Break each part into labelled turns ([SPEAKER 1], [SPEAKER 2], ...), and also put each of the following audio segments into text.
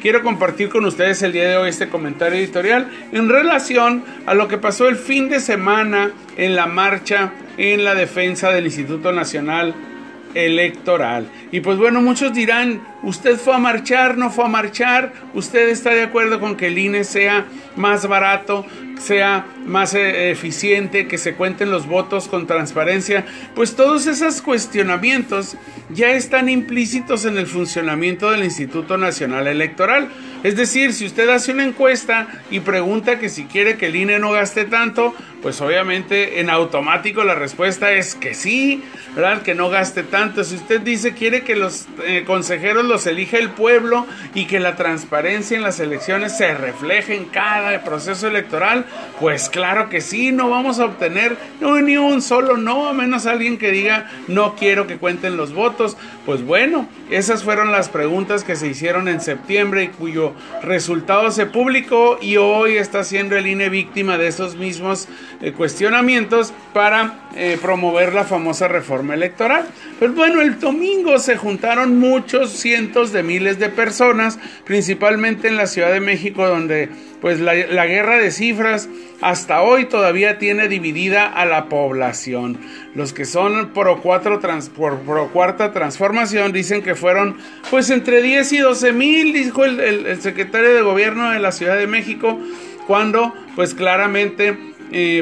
[SPEAKER 1] quiero compartir con ustedes el día de hoy este comentario editorial en relación a lo que pasó el fin de semana en la marcha en la defensa del Instituto Nacional Electoral. Y pues bueno, muchos dirán, usted fue a marchar, no fue a marchar, usted está de acuerdo con que el INE sea más barato, sea más eh, eficiente, que se cuenten los votos con transparencia, pues todos esos cuestionamientos ya están implícitos en el funcionamiento del Instituto Nacional Electoral. Es decir, si usted hace una encuesta y pregunta que si quiere que el INE no gaste tanto, pues obviamente en automático la respuesta es que sí, ¿verdad? Que no gaste tanto. Si usted dice quiere que los eh, consejeros los elija el pueblo y que la transparencia en las elecciones se refleje en cada proceso electoral, pues claro que sí, no vamos a obtener ni un solo no, a menos alguien que diga no quiero que cuenten los votos. Pues bueno, esas fueron las preguntas que se hicieron en septiembre y cuyo resultado se publicó y hoy está siendo el INE víctima de esos mismos eh, cuestionamientos para eh, promover la famosa reforma electoral. Pues bueno, el domingo se juntaron muchos cientos de miles de personas, principalmente en la Ciudad de México, donde pues la, guerra de cifras hasta hoy todavía tiene dividida a la población. Los que son pro, cuatro por, pro cuarta transformación dicen que fueron pues entre 10 y 12 mil, dijo el, el, secretario de gobierno de la Ciudad de México, cuando pues claramente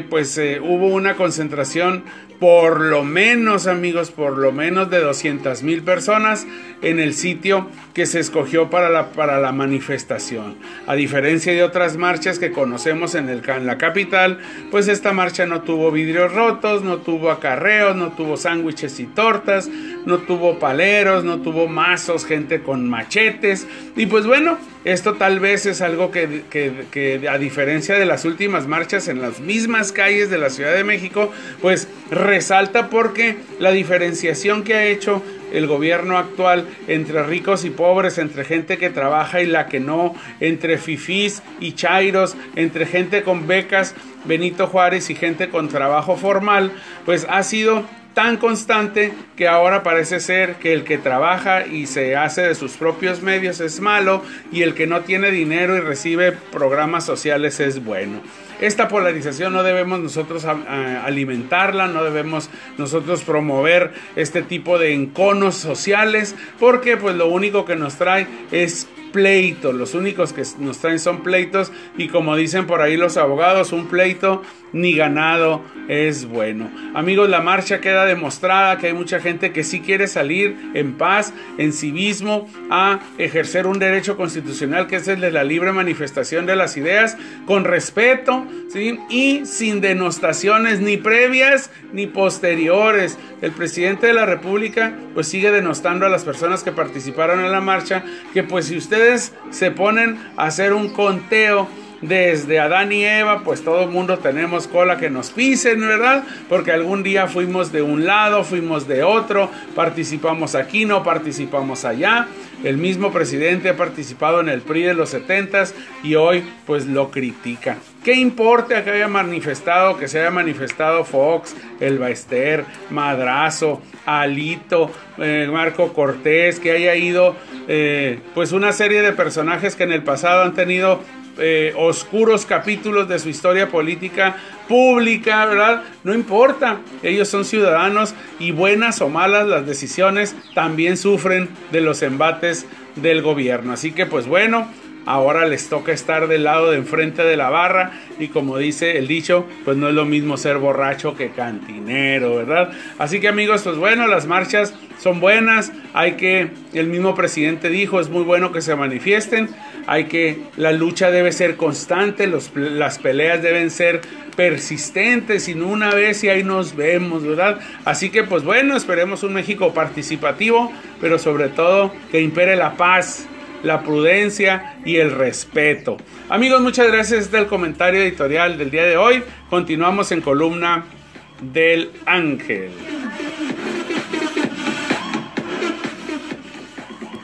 [SPEAKER 1] pues eh, hubo una concentración por lo menos amigos, por lo menos de 200 mil personas en el sitio que se escogió para la, para la manifestación. A diferencia de otras marchas que conocemos en, el, en la capital, pues esta marcha no tuvo vidrios rotos, no tuvo acarreos, no tuvo sándwiches y tortas, no tuvo paleros, no tuvo mazos, gente con machetes. Y pues bueno, esto tal vez es algo que, que a diferencia de las últimas marchas en las mismas calles de la Ciudad de México, pues resalta porque la diferenciación que ha hecho el gobierno actual entre ricos y pobres, entre gente que trabaja y la que no, entre fifís y chairos, entre gente con becas, Benito Juárez y gente con trabajo formal, pues ha sido tan constante que ahora parece ser que el que trabaja y se hace de sus propios medios es malo y el que no tiene dinero y recibe programas sociales es bueno. Esta polarización no debemos nosotros alimentarla, no debemos nosotros promover este tipo de enconos sociales, porque pues lo único que nos trae es pleito, los únicos que nos traen son pleitos y como dicen por ahí los abogados, un pleito ni ganado es bueno. Amigos, la marcha queda demostrada que hay mucha gente que sí quiere salir en paz, en civismo, a ejercer un derecho constitucional que es el de la libre manifestación de las ideas, con respeto ¿sí? y sin denostaciones ni previas ni posteriores. El presidente de la República pues sigue denostando a las personas que participaron en la marcha que pues si ustedes se ponen a hacer un conteo desde Adán y Eva, pues todo el mundo tenemos cola que nos pisen, ¿verdad? Porque algún día fuimos de un lado, fuimos de otro, participamos aquí, no participamos allá. El mismo presidente ha participado en el PRI de los 70 y hoy pues lo critica. ¿Qué importa que haya manifestado, que se haya manifestado Fox, El Baester, Madrazo, Alito, eh, Marco Cortés, que haya ido eh, pues una serie de personajes que en el pasado han tenido eh, oscuros capítulos de su historia política pública, ¿verdad? No importa, ellos son ciudadanos y buenas o malas las decisiones también sufren de los embates del gobierno. Así que pues bueno, ahora les toca estar del lado de enfrente de la barra y como dice el dicho, pues no es lo mismo ser borracho que cantinero, ¿verdad? Así que amigos, pues bueno, las marchas son buenas, hay que, el mismo presidente dijo, es muy bueno que se manifiesten, hay que, la lucha debe ser constante, las peleas deben ser persistentes no una vez y ahí nos vemos, ¿verdad? Así que pues bueno, esperemos un México participativo, pero sobre todo que impere la paz, la prudencia y el respeto. Amigos, muchas gracias. Este es el comentario editorial del día de hoy. Continuamos en columna del ángel.